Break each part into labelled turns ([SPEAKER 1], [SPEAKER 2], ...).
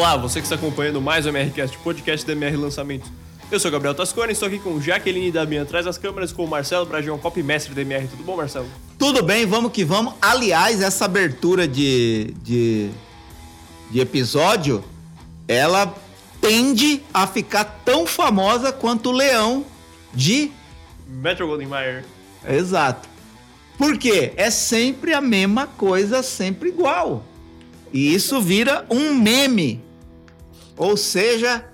[SPEAKER 1] Olá, você que está acompanhando mais o MRCast, podcast da MR Lançamentos. Eu sou Gabriel Tascone, estou aqui com Jaqueline e Damian atrás das câmeras, com o Marcelo Brajão, copy mestre da MR. Tudo bom, Marcelo?
[SPEAKER 2] Tudo bem, vamos que vamos. Aliás, essa abertura de, de, de episódio, ela tende a ficar tão famosa quanto o Leão de...
[SPEAKER 1] Metro Golden Mayer.
[SPEAKER 2] Exato. Por quê? É sempre a mesma coisa, sempre igual. E isso vira um meme. Ou seja,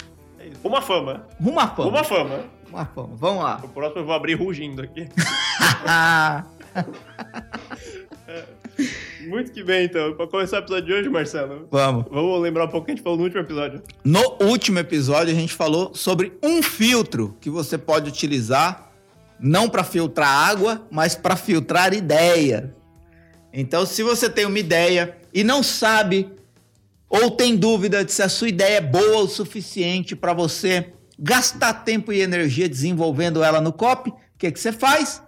[SPEAKER 1] Uma fama.
[SPEAKER 2] uma fama.
[SPEAKER 1] Uma fama.
[SPEAKER 2] Uma fama. Vamos lá.
[SPEAKER 1] O próximo eu vou abrir rugindo aqui. Muito que bem, então. Para começar o episódio de hoje, Marcelo,
[SPEAKER 2] Vamos.
[SPEAKER 1] vamos lembrar um pouco o que a gente falou no último episódio.
[SPEAKER 2] No último episódio, a gente falou sobre um filtro que você pode utilizar não para filtrar água, mas para filtrar ideia. Então, se você tem uma ideia e não sabe ou tem dúvida de se a sua ideia é boa o suficiente para você gastar tempo e energia desenvolvendo ela no copy, o que, que você faz?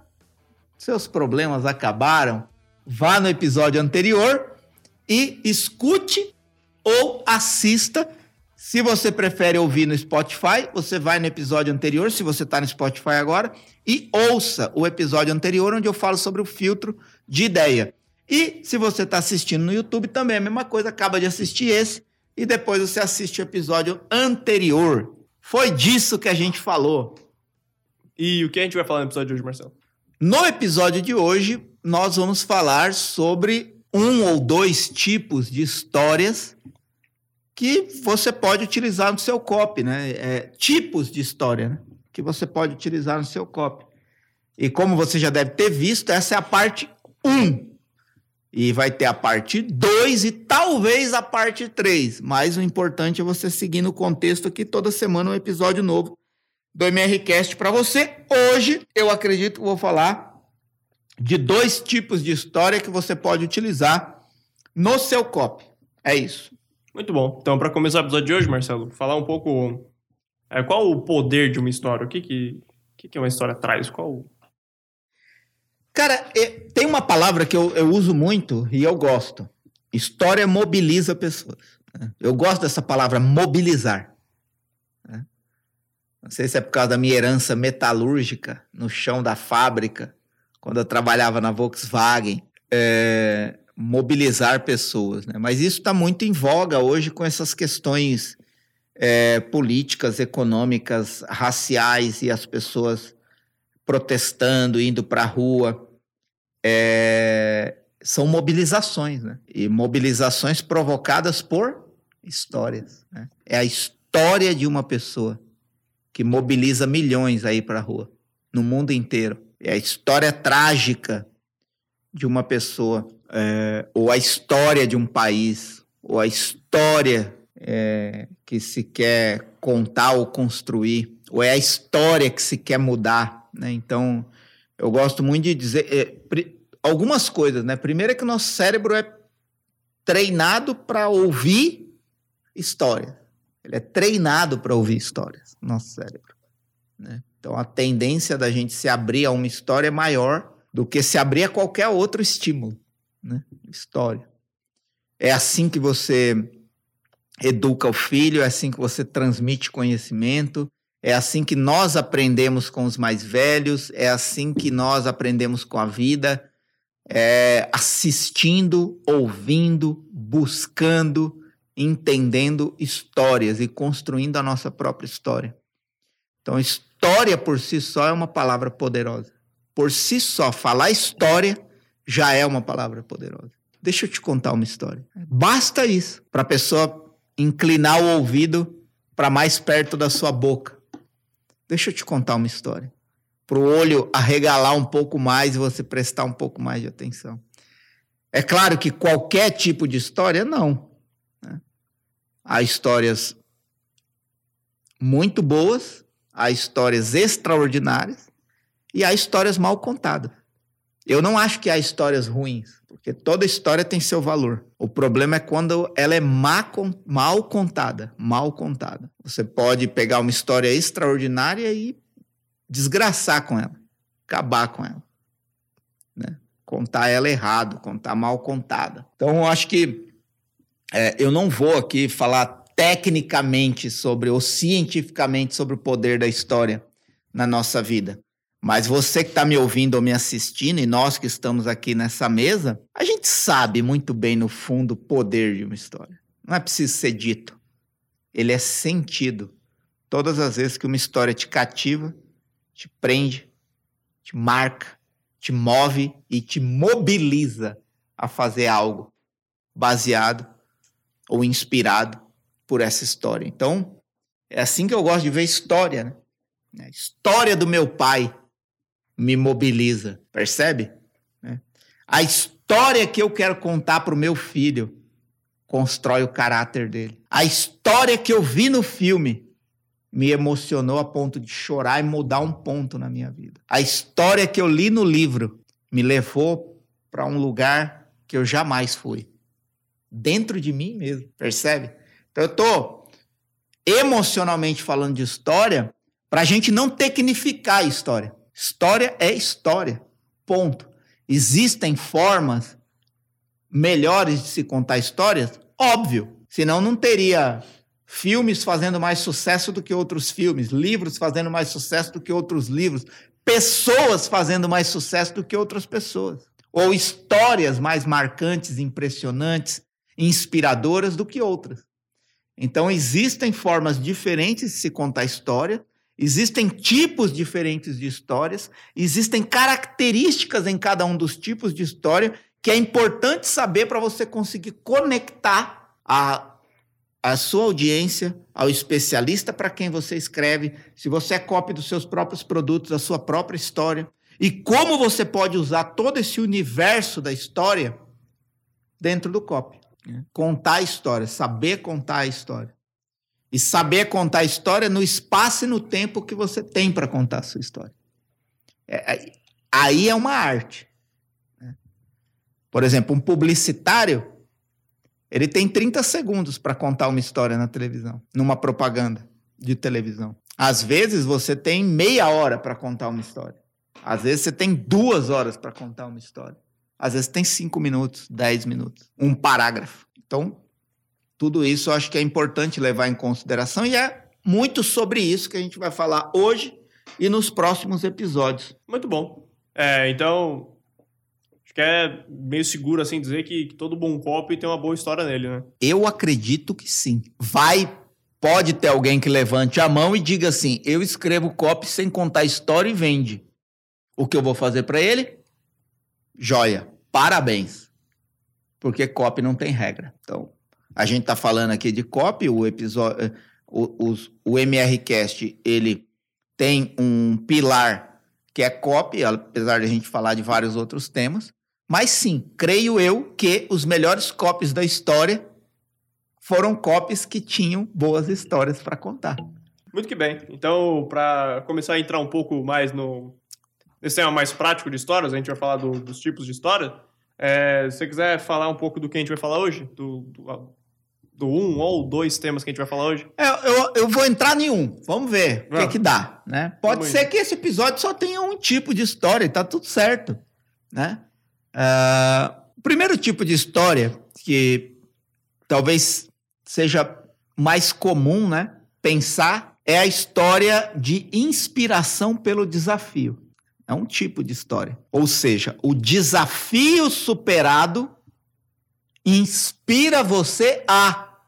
[SPEAKER 2] Seus problemas acabaram. Vá no episódio anterior e escute ou assista. Se você prefere ouvir no Spotify, você vai no episódio anterior, se você está no Spotify agora, e ouça o episódio anterior, onde eu falo sobre o filtro de ideia. E se você está assistindo no YouTube, também é a mesma coisa, acaba de assistir esse, e depois você assiste o episódio anterior. Foi disso que a gente falou.
[SPEAKER 1] E o que a gente vai falar no episódio de hoje, Marcelo?
[SPEAKER 2] No episódio de hoje, nós vamos falar sobre um ou dois tipos de histórias que você pode utilizar no seu copy, né? É, tipos de história, né? Que você pode utilizar no seu copy. E como você já deve ter visto, essa é a parte 1. E vai ter a parte 2 e talvez a parte 3. Mas o importante é você seguir no contexto aqui toda semana um episódio novo do MRCast para você. Hoje, eu acredito que vou falar de dois tipos de história que você pode utilizar no seu copy. É isso.
[SPEAKER 1] Muito bom. Então, para começar o episódio de hoje, Marcelo, falar um pouco é, qual o poder de uma história, o que que, que, que uma história traz, qual...
[SPEAKER 2] Cara, é, tem uma palavra que eu, eu uso muito e eu gosto. História mobiliza pessoas. né? Eu gosto dessa palavra mobilizar. né? Não sei se é por causa da minha herança metalúrgica no chão da fábrica, quando eu trabalhava na Volkswagen. É, mobilizar pessoas, né? Mas isso está muito em voga hoje com essas questões é, políticas, econômicas, raciais e as pessoas protestando, indo para a rua. É, são mobilizações, né? E mobilizações provocadas por histórias. Né? É a história de uma pessoa que mobiliza milhões aí para a rua, no mundo inteiro. É a história trágica de uma pessoa, é, ou a história de um país, ou a história é, que se quer contar ou construir, ou é a história que se quer mudar. Né? Então, eu gosto muito de dizer é, algumas coisas. Né? Primeiro é que o nosso cérebro é treinado para ouvir histórias. Ele é treinado para ouvir histórias, nosso cérebro. Né? Então, a tendência da gente se abrir a uma história é maior do que se abrir a qualquer outro estímulo. Né? História. É assim que você educa o filho, é assim que você transmite conhecimento, é assim que nós aprendemos com os mais velhos, é assim que nós aprendemos com a vida, é assistindo, ouvindo, buscando, entendendo histórias e construindo a nossa própria história. Então, história por si só é uma palavra poderosa. Por si só, falar história já é uma palavra poderosa. Deixa eu te contar uma história. Basta isso para a pessoa inclinar o ouvido para mais perto da sua boca. Deixa eu te contar uma história. Para o olho arregalar um pouco mais e você prestar um pouco mais de atenção. É claro que qualquer tipo de história, não. né? Há histórias muito boas, há histórias extraordinárias e há histórias mal contadas. Eu não acho que há histórias ruins, porque toda história tem seu valor. O problema é quando ela é má mal contada, mal contada. Você pode pegar uma história extraordinária e desgraçar com ela, acabar com ela, né? Contar ela errado, contar mal contada. Então, eu acho que é, eu não vou aqui falar tecnicamente sobre ou cientificamente sobre o poder da história na nossa vida. Mas você que está me ouvindo ou me assistindo, e nós que estamos aqui nessa mesa, a gente sabe muito bem, no fundo, o poder de uma história. Não é preciso ser dito. Ele é sentido. Todas as vezes que uma história te cativa, te prende, te marca, te move e te mobiliza a fazer algo baseado ou inspirado por essa história. Então, é assim que eu gosto de ver história. Né? A história do meu pai me mobiliza, percebe? É. A história que eu quero contar para o meu filho constrói o caráter dele. A história que eu vi no filme me emocionou a ponto de chorar e mudar um ponto na minha vida. A história que eu li no livro me levou para um lugar que eu jamais fui. Dentro de mim mesmo, percebe? Então eu estou emocionalmente falando de história para a gente não tecnificar a história. História é história. Ponto. Existem formas melhores de se contar histórias? Óbvio. Senão não teria filmes fazendo mais sucesso do que outros filmes, livros fazendo mais sucesso do que outros livros, pessoas fazendo mais sucesso do que outras pessoas, ou histórias mais marcantes, impressionantes, inspiradoras do que outras. Então existem formas diferentes de se contar história Existem tipos diferentes de histórias, existem características em cada um dos tipos de história que é importante saber para você conseguir conectar a, a sua audiência ao especialista para quem você escreve, se você é cópia dos seus próprios produtos, da sua própria história, e como você pode usar todo esse universo da história dentro do copy. Contar a história, saber contar a história. E saber contar a história no espaço e no tempo que você tem para contar a sua história. É, é, aí é uma arte. Né? Por exemplo, um publicitário, ele tem 30 segundos para contar uma história na televisão, numa propaganda de televisão. Às vezes você tem meia hora para contar uma história. Às vezes você tem duas horas para contar uma história. Às vezes tem cinco minutos, dez minutos, um parágrafo. Então, tudo isso eu acho que é importante levar em consideração e é muito sobre isso que a gente vai falar hoje e nos próximos episódios.
[SPEAKER 1] Muito bom. É, então, que é meio seguro assim dizer que, que todo bom copy tem uma boa história nele, né?
[SPEAKER 2] Eu acredito que sim. Vai, pode ter alguém que levante a mão e diga assim: eu escrevo copy sem contar história e vende. O que eu vou fazer para ele? Joia. Parabéns. Porque copy não tem regra. Então, a gente está falando aqui de copy, o episódio, o, os, o MRCast, ele tem um pilar que é copy, apesar de a gente falar de vários outros temas. Mas sim, creio eu que os melhores copies da história foram copies que tinham boas histórias para contar.
[SPEAKER 1] Muito que bem. Então, para começar a entrar um pouco mais no nesse tema mais prático de histórias, a gente vai falar do, dos tipos de história. É, se você quiser falar um pouco do que a gente vai falar hoje, do, do do um ou dois temas que a gente vai falar hoje?
[SPEAKER 2] É, eu, eu vou entrar em um. Vamos ver o que, que dá, né? Pode ser que esse episódio só tenha um tipo de história e tá tudo certo, né? Uh, o primeiro tipo de história que talvez seja mais comum, né? Pensar é a história de inspiração pelo desafio. É um tipo de história. Ou seja, o desafio superado inspira você a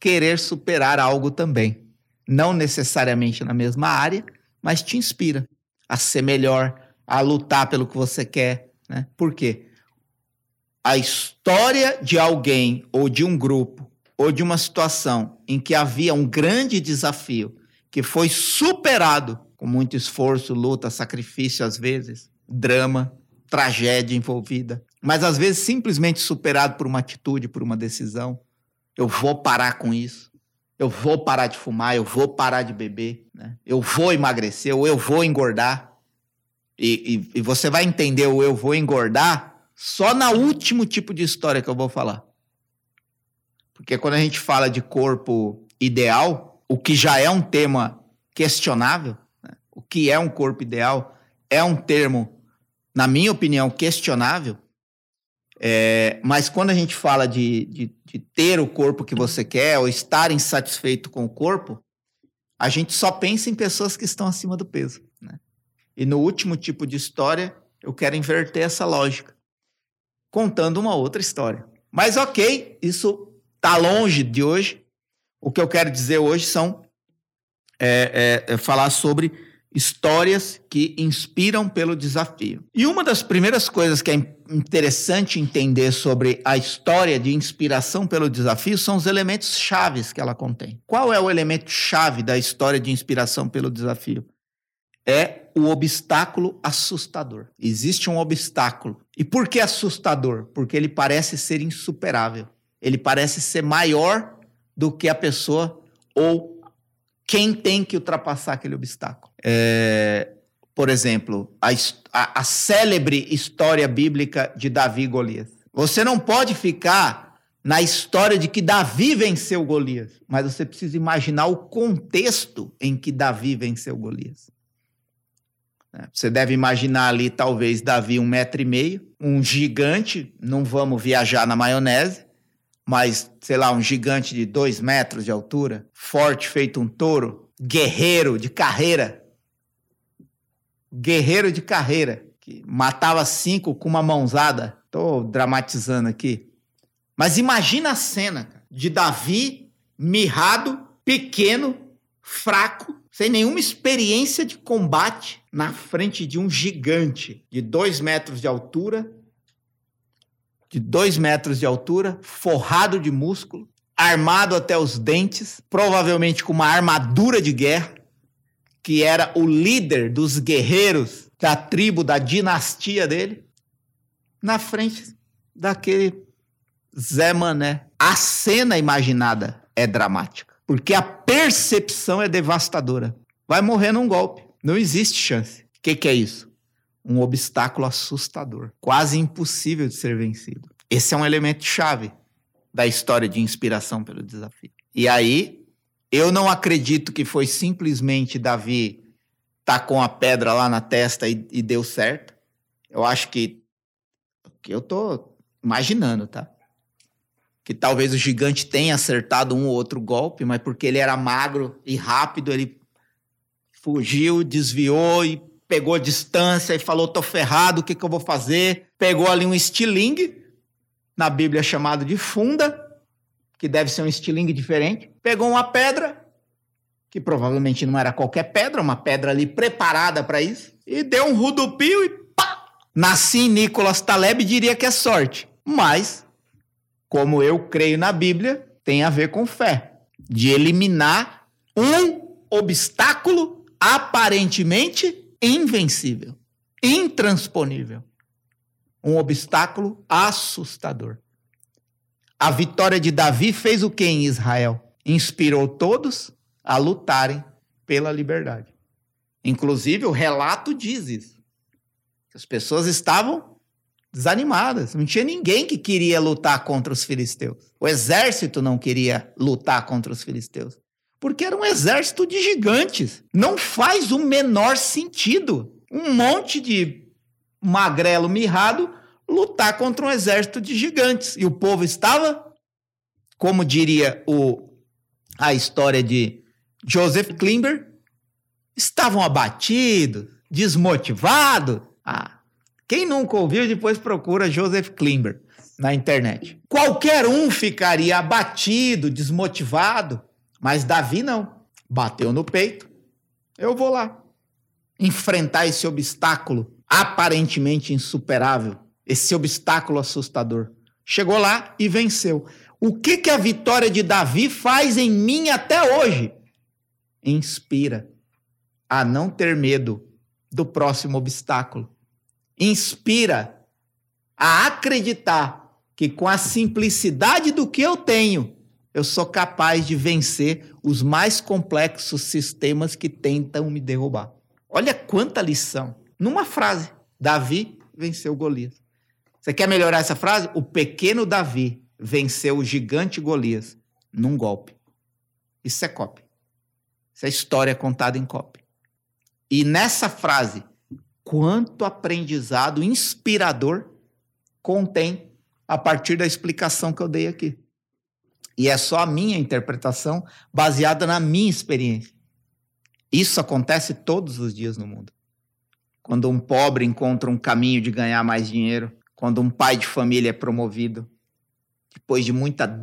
[SPEAKER 2] querer superar algo também. Não necessariamente na mesma área, mas te inspira a ser melhor, a lutar pelo que você quer. Né? Por quê? A história de alguém ou de um grupo ou de uma situação em que havia um grande desafio que foi superado com muito esforço, luta, sacrifício às vezes, drama, tragédia envolvida, mas às vezes simplesmente superado por uma atitude, por uma decisão, eu vou parar com isso. Eu vou parar de fumar, eu vou parar de beber, né? eu vou emagrecer, ou eu vou engordar. E, e, e você vai entender o eu vou engordar só na último tipo de história que eu vou falar. Porque quando a gente fala de corpo ideal, o que já é um tema questionável, né? o que é um corpo ideal é um termo, na minha opinião, questionável. É, mas quando a gente fala de, de, de ter o corpo que você quer ou estar insatisfeito com o corpo, a gente só pensa em pessoas que estão acima do peso. Né? E no último tipo de história, eu quero inverter essa lógica, contando uma outra história. Mas ok, isso está longe de hoje. O que eu quero dizer hoje são é, é, é falar sobre histórias que inspiram pelo desafio. E uma das primeiras coisas que é interessante entender sobre a história de inspiração pelo desafio são os elementos chaves que ela contém. Qual é o elemento chave da história de inspiração pelo desafio? É o obstáculo assustador. Existe um obstáculo. E por que assustador? Porque ele parece ser insuperável. Ele parece ser maior do que a pessoa ou quem tem que ultrapassar aquele obstáculo. É, por exemplo, a, a, a célebre história bíblica de Davi e Golias. Você não pode ficar na história de que Davi venceu Golias, mas você precisa imaginar o contexto em que Davi venceu Golias. É, você deve imaginar ali, talvez, Davi um metro e meio, um gigante, não vamos viajar na maionese, mas, sei lá, um gigante de dois metros de altura, forte, feito um touro, guerreiro de carreira. Guerreiro de carreira, que matava cinco com uma mãozada. Estou dramatizando aqui. Mas imagina a cena de Davi mirrado, pequeno, fraco, sem nenhuma experiência de combate, na frente de um gigante de dois metros de altura, de dois metros de altura, forrado de músculo, armado até os dentes, provavelmente com uma armadura de guerra, que era o líder dos guerreiros da tribo, da dinastia dele, na frente daquele Zé Mané. A cena imaginada é dramática, porque a percepção é devastadora. Vai morrer num golpe. Não existe chance. O que, que é isso? um obstáculo assustador, quase impossível de ser vencido. Esse é um elemento chave da história de inspiração pelo desafio. E aí, eu não acredito que foi simplesmente Davi tacou a pedra lá na testa e, e deu certo. Eu acho que que eu tô imaginando, tá? Que talvez o gigante tenha acertado um ou outro golpe, mas porque ele era magro e rápido, ele fugiu, desviou e pegou distância e falou: tô ferrado, o que, que eu vou fazer? Pegou ali um estilingue, na Bíblia chamado de funda, que deve ser um estilingue diferente. Pegou uma pedra, que provavelmente não era qualquer pedra, uma pedra ali preparada para isso, e deu um rudupio e pá! Nasci Nicolas Taleb diria que é sorte, mas, como eu creio na Bíblia, tem a ver com fé de eliminar um obstáculo aparentemente invencível, intransponível. Um obstáculo assustador. A vitória de Davi fez o que em Israel? Inspirou todos a lutarem pela liberdade. Inclusive, o relato diz isso. As pessoas estavam desanimadas. Não tinha ninguém que queria lutar contra os filisteus. O exército não queria lutar contra os filisteus porque era um exército de gigantes. Não faz o menor sentido um monte de magrelo mirrado lutar contra um exército de gigantes. E o povo estava, como diria o, a história de Joseph Klimber, estavam abatidos, desmotivados. Ah, quem nunca ouviu, depois procura Joseph Klimber na internet. Qualquer um ficaria abatido, desmotivado mas Davi não. Bateu no peito. Eu vou lá enfrentar esse obstáculo aparentemente insuperável, esse obstáculo assustador. Chegou lá e venceu. O que que a vitória de Davi faz em mim até hoje? Inspira a não ter medo do próximo obstáculo. Inspira a acreditar que com a simplicidade do que eu tenho, eu sou capaz de vencer os mais complexos sistemas que tentam me derrubar. Olha quanta lição. Numa frase, Davi venceu Golias. Você quer melhorar essa frase? O pequeno Davi venceu o gigante Golias num golpe. Isso é cópia. Isso é história contada em cópia. E nessa frase, quanto aprendizado inspirador contém a partir da explicação que eu dei aqui. E é só a minha interpretação baseada na minha experiência. Isso acontece todos os dias no mundo. Quando um pobre encontra um caminho de ganhar mais dinheiro, quando um pai de família é promovido, depois de muita,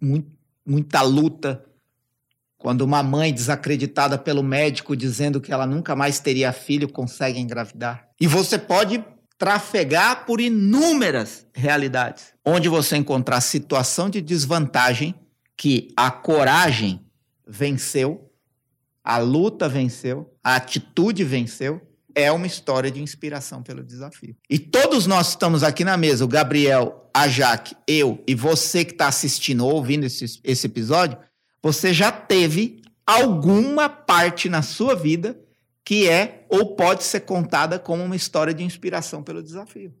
[SPEAKER 2] muita, muita luta, quando uma mãe desacreditada pelo médico dizendo que ela nunca mais teria filho consegue engravidar. E você pode trafegar por inúmeras realidades, onde você encontrar situação de desvantagem que a coragem venceu, a luta venceu, a atitude venceu, é uma história de inspiração pelo desafio. E todos nós estamos aqui na mesa, o Gabriel, a Jaque, eu e você que está assistindo ou ouvindo esse, esse episódio, você já teve alguma parte na sua vida que é ou pode ser contada como uma história de inspiração pelo desafio.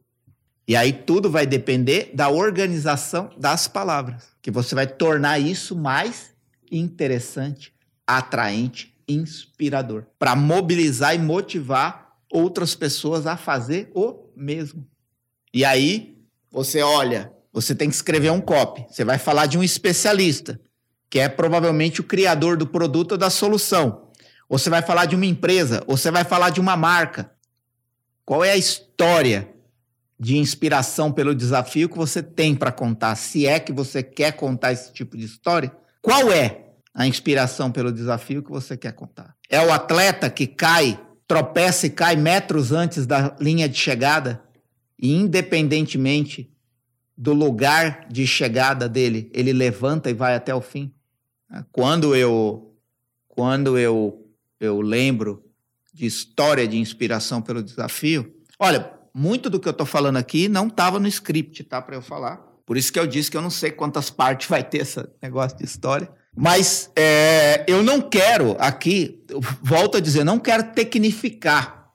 [SPEAKER 2] E aí tudo vai depender da organização das palavras, que você vai tornar isso mais interessante, atraente, inspirador, para mobilizar e motivar outras pessoas a fazer o mesmo. E aí você olha, você tem que escrever um copy, você vai falar de um especialista que é provavelmente o criador do produto ou da solução. Ou você vai falar de uma empresa, ou você vai falar de uma marca. Qual é a história de inspiração pelo desafio que você tem para contar? Se é que você quer contar esse tipo de história, qual é a inspiração pelo desafio que você quer contar? É o atleta que cai, tropeça e cai metros antes da linha de chegada e, independentemente do lugar de chegada dele, ele levanta e vai até o fim. Quando eu quando eu eu lembro de história de inspiração pelo desafio, olha, muito do que eu estou falando aqui não estava no script, tá, para eu falar. Por isso que eu disse que eu não sei quantas partes vai ter esse negócio de história. Mas é, eu não quero aqui, volto a dizer, não quero tecnificar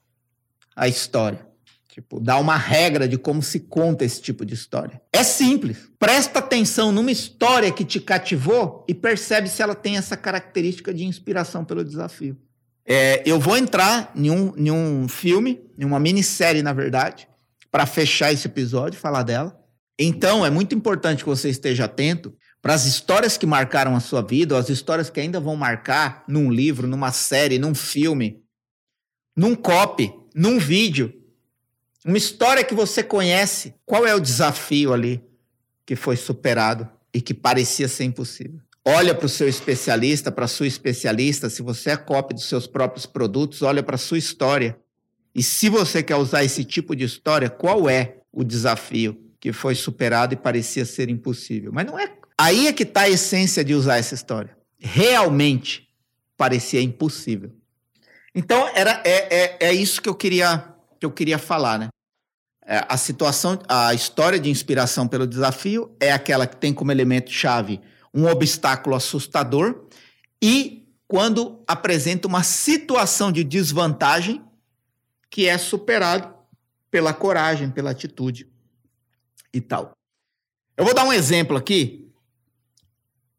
[SPEAKER 2] a história. Tipo, dar uma regra de como se conta esse tipo de história. É simples. Presta atenção numa história que te cativou e percebe se ela tem essa característica de inspiração pelo desafio. É, eu vou entrar em um, em um filme, em uma minissérie, na verdade, para fechar esse episódio e falar dela. Então, é muito importante que você esteja atento para as histórias que marcaram a sua vida, ou as histórias que ainda vão marcar num livro, numa série, num filme, num copy, num vídeo uma história que você conhece. Qual é o desafio ali que foi superado e que parecia ser impossível? Olha para o seu especialista, para a sua especialista. Se você é cópia dos seus próprios produtos, olha para a sua história. E se você quer usar esse tipo de história, qual é o desafio que foi superado e parecia ser impossível? Mas não é. Aí é que está a essência de usar essa história. Realmente parecia impossível. Então, era, é, é, é isso que eu queria que eu queria falar, né? É, a situação, a história de inspiração pelo desafio é aquela que tem como elemento chave um obstáculo assustador e quando apresenta uma situação de desvantagem que é superado pela coragem, pela atitude e tal. Eu vou dar um exemplo aqui.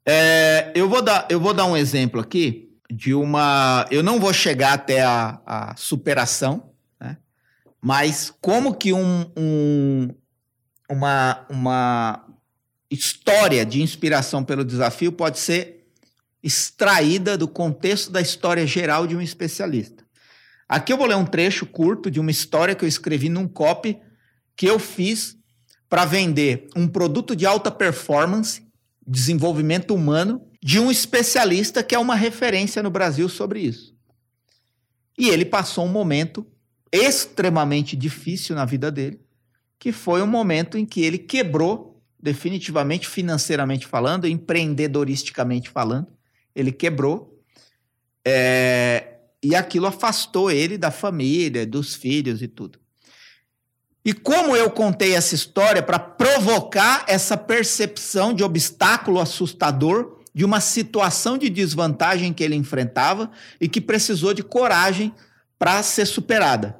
[SPEAKER 2] É, eu, vou dar, eu vou dar um exemplo aqui de uma. Eu não vou chegar até a, a superação, mas como que um, um, uma, uma história de inspiração pelo desafio pode ser extraída do contexto da história geral de um especialista. Aqui eu vou ler um trecho curto de uma história que eu escrevi num copy que eu fiz para vender um produto de alta performance, desenvolvimento humano, de um especialista que é uma referência no Brasil sobre isso. E ele passou um momento extremamente difícil na vida dele, que foi um momento em que ele quebrou, definitivamente financeiramente falando, empreendedoristicamente falando, ele quebrou. É, e aquilo afastou ele da família, dos filhos e tudo. E como eu contei essa história para provocar essa percepção de obstáculo assustador, de uma situação de desvantagem que ele enfrentava e que precisou de coragem para ser superada.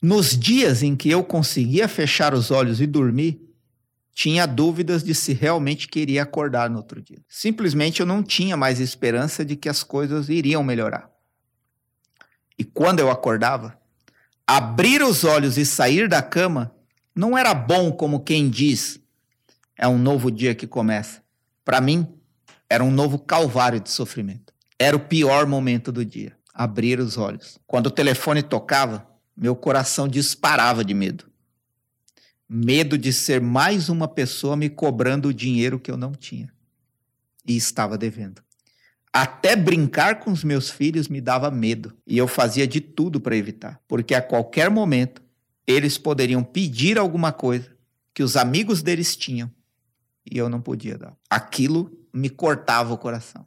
[SPEAKER 2] Nos dias em que eu conseguia fechar os olhos e dormir, tinha dúvidas de se realmente queria acordar no outro dia. Simplesmente eu não tinha mais esperança de que as coisas iriam melhorar. E quando eu acordava, abrir os olhos e sair da cama Não era bom como quem diz, é um novo dia que começa. Para mim, era um novo calvário de sofrimento. Era o pior momento do dia. Abrir os olhos. Quando o telefone tocava, meu coração disparava de medo. Medo de ser mais uma pessoa me cobrando o dinheiro que eu não tinha e estava devendo. Até brincar com os meus filhos me dava medo e eu fazia de tudo para evitar, porque a qualquer momento eles poderiam pedir alguma coisa que os amigos deles tinham e eu não podia dar. Aquilo me cortava o coração.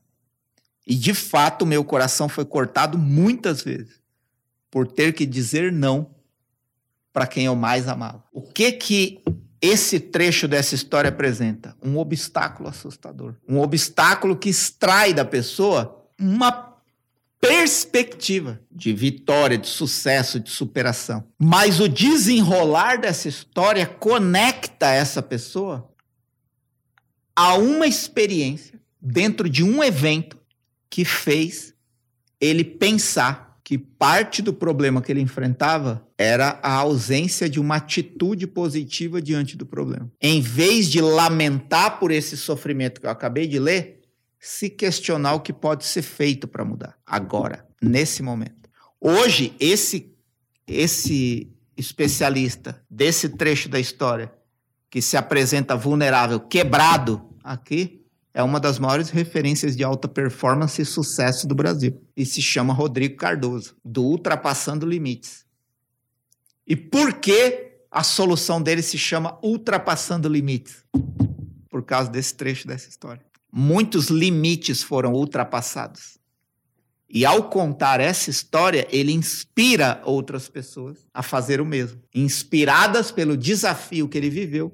[SPEAKER 2] E de fato, meu coração foi cortado muitas vezes por ter que dizer não para quem eu mais amava. O que que esse trecho dessa história apresenta? Um obstáculo assustador. Um obstáculo que extrai da pessoa uma perspectiva de vitória, de sucesso, de superação. Mas o desenrolar dessa história conecta essa pessoa a uma experiência dentro de um evento que fez ele pensar que parte do problema que ele enfrentava era a ausência de uma atitude positiva diante do problema. Em vez de lamentar por esse sofrimento que eu acabei de ler, se questionar o que pode ser feito para mudar agora, nesse momento. Hoje, esse esse especialista desse trecho da história que se apresenta vulnerável, quebrado aqui, é uma das maiores referências de alta performance e sucesso do Brasil. E se chama Rodrigo Cardoso, do Ultrapassando Limites. E por que a solução dele se chama Ultrapassando Limites? Por causa desse trecho dessa história. Muitos limites foram ultrapassados. E ao contar essa história, ele inspira outras pessoas a fazer o mesmo, inspiradas pelo desafio que ele viveu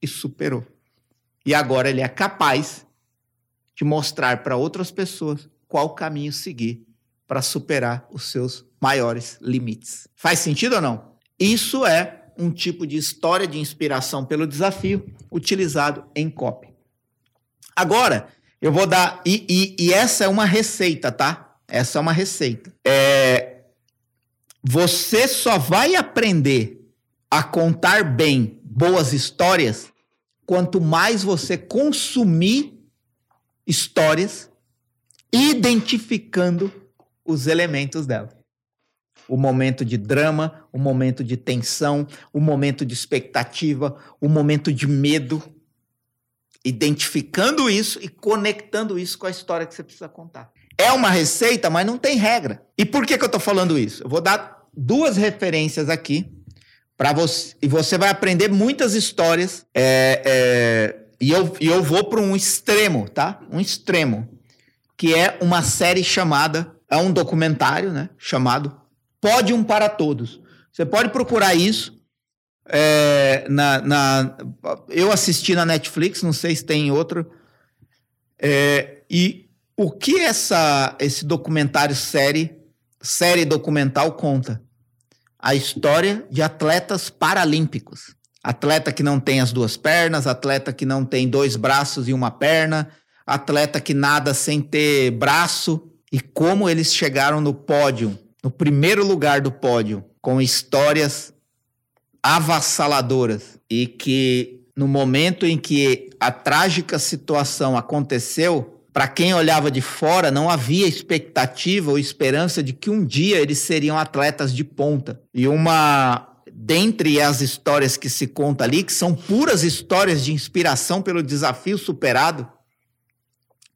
[SPEAKER 2] e superou. E agora ele é capaz de mostrar para outras pessoas qual caminho seguir para superar os seus maiores limites. Faz sentido ou não? Isso é um tipo de história de inspiração pelo desafio utilizado em copy. Agora, eu vou dar. E, e, e, essa é uma receita, tá? Essa é uma receita. É, você só vai aprender a contar bem boas histórias quanto mais você consumir histórias identificando os elementos dela. O momento de drama, o momento de tensão, o momento de expectativa, o momento de medo. Identificando isso e conectando isso com a história que você precisa contar. É uma receita, mas não tem regra. E por que, que eu estou falando isso? Eu vou dar duas referências aqui para você e você vai aprender muitas histórias é, é, e eu, e eu vou para um extremo, tá? Um extremo. Que é uma série chamada. É um documentário, né? Chamado Pódium para Todos. Você pode procurar isso. É, na, na, eu assisti na Netflix, não sei se tem outro. É, e o que essa, esse documentário série, série documental conta? A história de atletas paralímpicos atleta que não tem as duas pernas, atleta que não tem dois braços e uma perna, atleta que nada sem ter braço e como eles chegaram no pódio, no primeiro lugar do pódio, com histórias avassaladoras e que no momento em que a trágica situação aconteceu, para quem olhava de fora, não havia expectativa ou esperança de que um dia eles seriam atletas de ponta. E uma dentre as histórias que se conta ali, que são puras histórias de inspiração pelo desafio superado,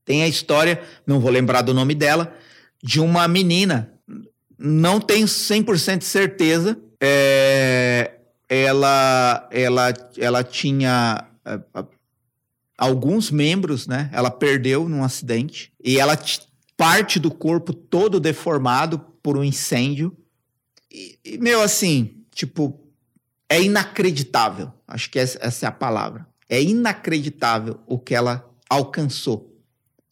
[SPEAKER 2] tem a história, não vou lembrar do nome dela, de uma menina. Não tenho 100% de certeza. É, ela, ela, ela tinha é, alguns membros, né? Ela perdeu num acidente e ela parte do corpo todo deformado por um incêndio. E, e meu, assim, tipo, é inacreditável. Acho que essa é a palavra. É inacreditável o que ela alcançou,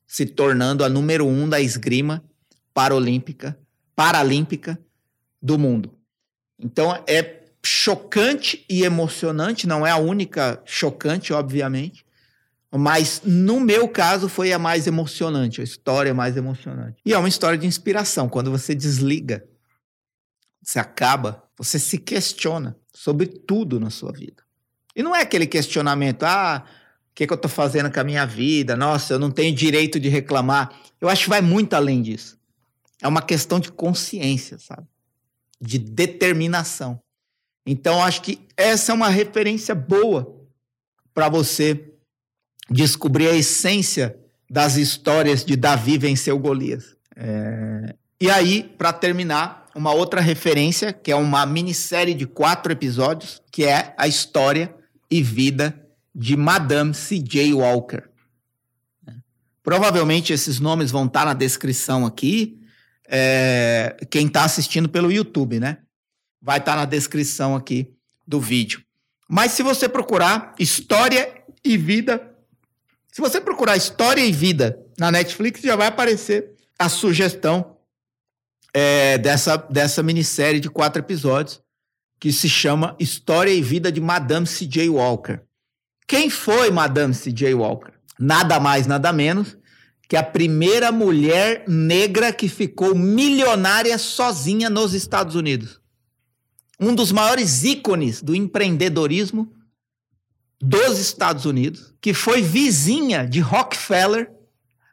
[SPEAKER 2] se tornando a número um da esgrima paralímpica, paralímpica do mundo. Então é chocante e emocionante, não é a única chocante, obviamente, mas no meu caso foi a mais emocionante, a história mais emocionante. E é uma história de inspiração, quando você desliga você acaba, você se questiona sobre tudo na sua vida. E não é aquele questionamento, ah, o que, que eu estou fazendo com a minha vida? Nossa, eu não tenho direito de reclamar. Eu acho que vai muito além disso. É uma questão de consciência, sabe? De determinação. Então, acho que essa é uma referência boa para você descobrir a essência das histórias de Davi venceu Golias. É... E aí, para terminar, uma outra referência, que é uma minissérie de quatro episódios, que é a história e vida de Madame C.J. Walker. Provavelmente esses nomes vão estar tá na descrição aqui. É... Quem está assistindo pelo YouTube, né? Vai estar tá na descrição aqui do vídeo. Mas se você procurar História e Vida se você procurar História e Vida na Netflix, já vai aparecer a sugestão é, dessa, dessa minissérie de quatro episódios que se chama História e Vida de Madame C.J. Walker. Quem foi Madame C.J. Walker? Nada mais, nada menos que a primeira mulher negra que ficou milionária sozinha nos Estados Unidos. Um dos maiores ícones do empreendedorismo dos Estados Unidos, que foi vizinha de Rockefeller,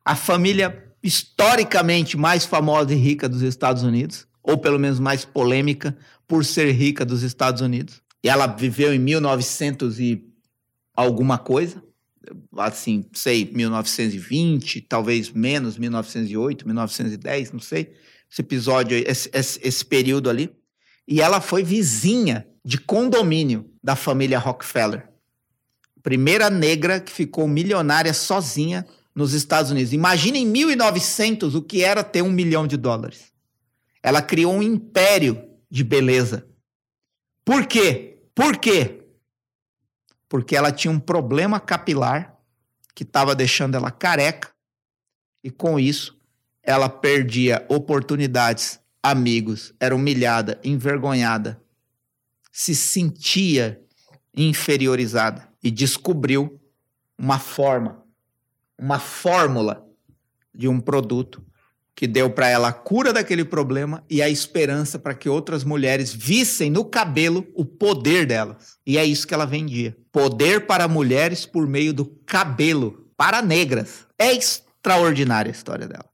[SPEAKER 2] a família historicamente mais famosa e rica dos Estados Unidos, ou pelo menos mais polêmica por ser rica dos Estados Unidos. E ela viveu em 1900 e alguma coisa, assim, sei, 1920, talvez menos, 1908, 1910, não sei, esse episódio, esse, esse, esse período ali. E ela foi vizinha de condomínio da família Rockefeller primeira negra que ficou milionária sozinha nos Estados Unidos. Imagina em 1900 o que era ter um milhão de dólares. Ela criou um império de beleza. Por quê? Por quê? Porque ela tinha um problema capilar que estava deixando ela careca e com isso ela perdia oportunidades, amigos, era humilhada, envergonhada, se sentia inferiorizada e descobriu uma forma, uma fórmula de um produto que deu para ela a cura daquele problema e a esperança para que outras mulheres vissem no cabelo o poder delas. E é isso que ela vendia. Poder para mulheres por meio do cabelo para negras. É extraordinária a história dela.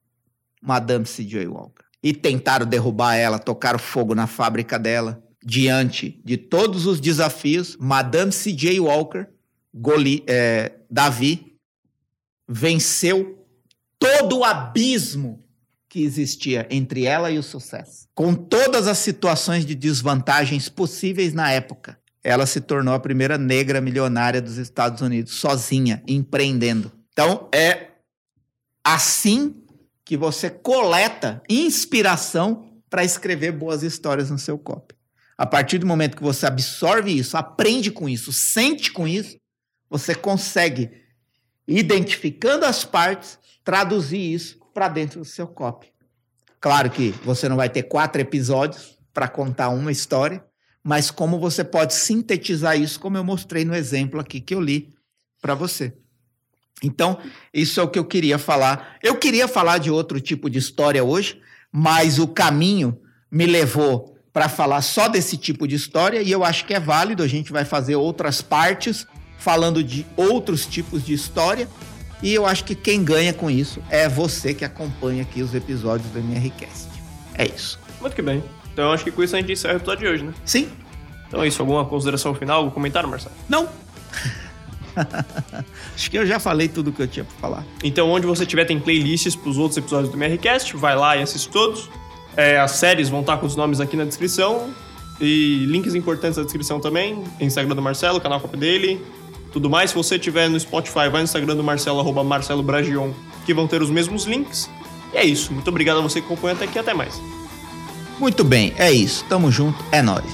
[SPEAKER 2] Madame C.J. Walker. E tentaram derrubar ela, tocaram fogo na fábrica dela. Diante de todos os desafios, Madame C.J. Walker Goli, é, Davi venceu todo o abismo que existia entre ela e o sucesso. Com todas as situações de desvantagens possíveis na época, ela se tornou a primeira negra milionária dos Estados Unidos, sozinha, empreendendo. Então, é assim que você coleta inspiração para escrever boas histórias no seu copy. A partir do momento que você absorve isso, aprende com isso, sente com isso, você consegue, identificando as partes, traduzir isso para dentro do seu copy. Claro que você não vai ter quatro episódios para contar uma história, mas como você pode sintetizar isso, como eu mostrei no exemplo aqui que eu li para você. Então, isso é o que eu queria falar. Eu queria falar de outro tipo de história hoje, mas o caminho me levou para falar só desse tipo de história e eu acho que é válido. A gente vai fazer outras partes falando de outros tipos de história. E eu acho que quem ganha com isso é você que acompanha aqui os episódios do MRCast. É isso.
[SPEAKER 1] Muito que bem. Então eu acho que com isso a gente encerra o episódio de hoje, né?
[SPEAKER 2] Sim.
[SPEAKER 1] Então é isso. Alguma consideração final, algum comentário, Marcelo?
[SPEAKER 2] Não. Acho que eu já falei tudo que eu tinha para falar.
[SPEAKER 1] Então, onde você tiver, tem playlists para os outros episódios do MRCast, vai lá e assiste todos. É, as séries vão estar com os nomes aqui na descrição. E links importantes na descrição também. Instagram do Marcelo, canal Cop dele, tudo mais. Se você tiver no Spotify, vai no Instagram do Marcelo, arroba Marcelo Bragion, que vão ter os mesmos links. E é isso. Muito obrigado a você que acompanha até aqui. Até mais.
[SPEAKER 2] Muito bem, é isso. Tamo junto. É nóis.